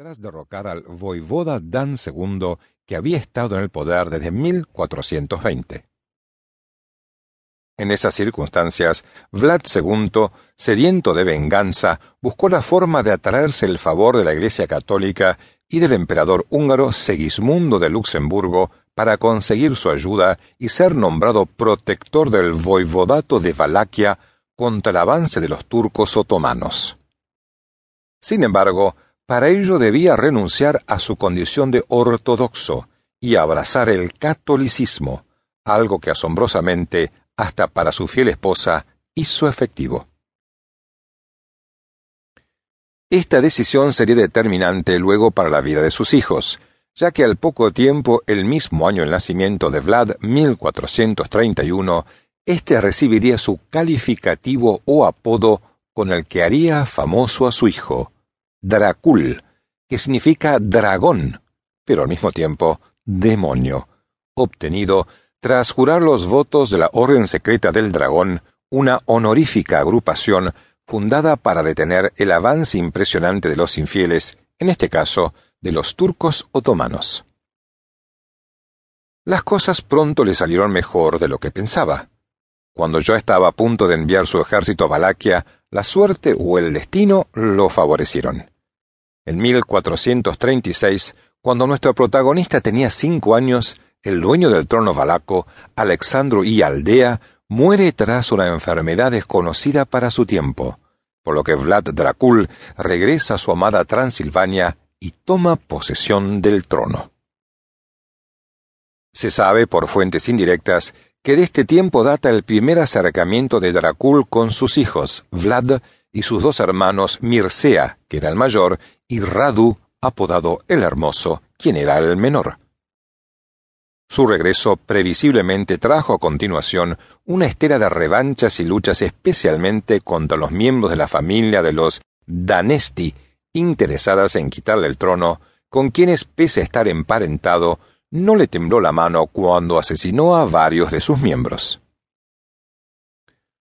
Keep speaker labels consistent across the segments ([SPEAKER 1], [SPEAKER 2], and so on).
[SPEAKER 1] tras derrocar al voivoda Dan II, que había estado en el poder desde 1420. En esas circunstancias, Vlad II, sediento de venganza, buscó la forma de atraerse el favor de la Iglesia católica y del emperador húngaro Segismundo de Luxemburgo para conseguir su ayuda y ser nombrado protector del voivodato de Valaquia contra el avance de los turcos otomanos. Sin embargo, para ello debía renunciar a su condición de ortodoxo y abrazar el catolicismo, algo que asombrosamente hasta para su fiel esposa, hizo efectivo. Esta decisión sería determinante luego para la vida de sus hijos, ya que al poco tiempo, el mismo año del nacimiento de Vlad, 1431, éste recibiría su calificativo o apodo con el que haría famoso a su hijo, Dracul, que significa dragón, pero al mismo tiempo demonio, obtenido tras jurar los votos de la Orden Secreta del Dragón, una honorífica agrupación fundada para detener el avance impresionante de los infieles, en este caso, de los turcos otomanos. Las cosas pronto le salieron mejor de lo que pensaba. Cuando ya estaba a punto de enviar su ejército a Valaquia, la suerte o el destino lo favorecieron. En 1436, cuando nuestro protagonista tenía cinco años, el dueño del trono valaco, Alexandro I Aldea, muere tras una enfermedad desconocida para su tiempo, por lo que Vlad Dracul regresa a su amada Transilvania y toma posesión del trono. Se sabe por fuentes indirectas que de este tiempo data el primer acercamiento de Dracul con sus hijos, Vlad y sus dos hermanos Mircea, que era el mayor, y Radu, apodado el Hermoso, quien era el menor. Su regreso previsiblemente trajo a continuación una estera de revanchas y luchas especialmente contra los miembros de la familia de los Danesti, interesadas en quitarle el trono, con quienes, pese a estar emparentado, no le tembló la mano cuando asesinó a varios de sus miembros.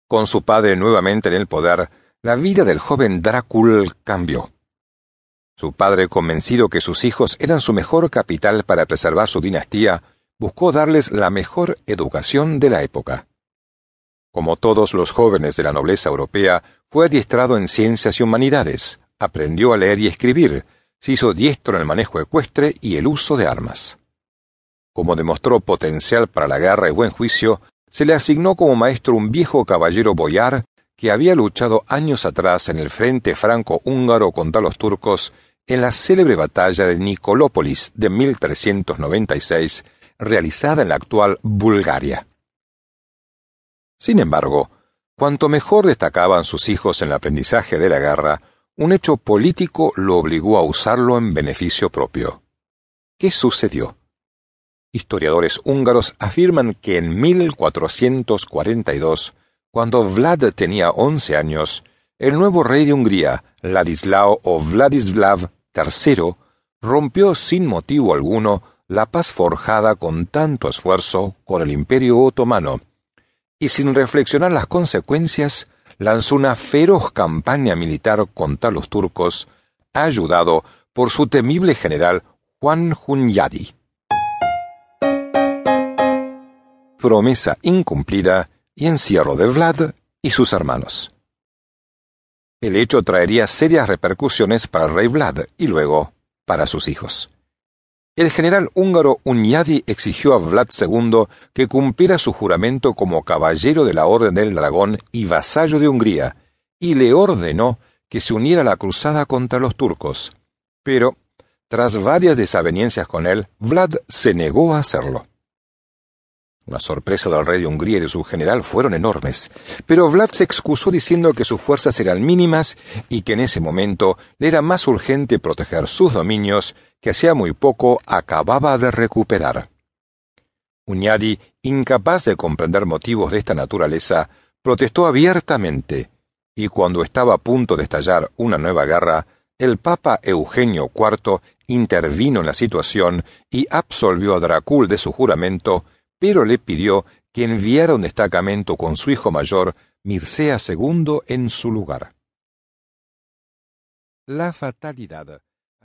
[SPEAKER 1] Con su padre nuevamente en el poder, la vida del joven Drácul cambió. Su padre, convencido que sus hijos eran su mejor capital para preservar su dinastía, buscó darles la mejor educación de la época. Como todos los jóvenes de la nobleza europea, fue adiestrado en ciencias y humanidades, aprendió a leer y escribir, se hizo diestro en el manejo ecuestre y el uso de armas. Como demostró potencial para la guerra y buen juicio, se le asignó como maestro un viejo caballero boyar que había luchado años atrás en el frente franco-húngaro contra los turcos en la célebre batalla de Nicolópolis de 1396 realizada en la actual Bulgaria. Sin embargo, cuanto mejor destacaban sus hijos en el aprendizaje de la guerra, un hecho político lo obligó a usarlo en beneficio propio. ¿Qué sucedió? Historiadores húngaros afirman que en 1442, cuando Vlad tenía once años, el nuevo rey de Hungría, Ladislao o Vladislav III, rompió sin motivo alguno la paz forjada con tanto esfuerzo con el Imperio otomano, y sin reflexionar las consecuencias, lanzó una feroz campaña militar contra los turcos, ayudado por su temible general Juan Hunyadi. Promesa incumplida y encierro de Vlad y sus hermanos. El hecho traería serias repercusiones para el rey Vlad y luego para sus hijos el general húngaro Unyadi exigió a Vlad II que cumpliera su juramento como caballero de la Orden del Dragón y vasallo de Hungría, y le ordenó que se uniera a la cruzada contra los turcos. Pero, tras varias desavenencias con él, Vlad se negó a hacerlo. La sorpresa del rey de Hungría y de su general fueron enormes, pero Vlad se excusó diciendo que sus fuerzas eran mínimas y que en ese momento le era más urgente proteger sus dominios que hacía muy poco acababa de recuperar. Uñadi, incapaz de comprender motivos de esta naturaleza, protestó abiertamente, y cuando estaba a punto de estallar una nueva guerra, el Papa Eugenio IV intervino en la situación y absolvió a Dracul de su juramento pero le pidió que enviara un destacamento con su hijo mayor, Mircea II, en su lugar. La fatalidad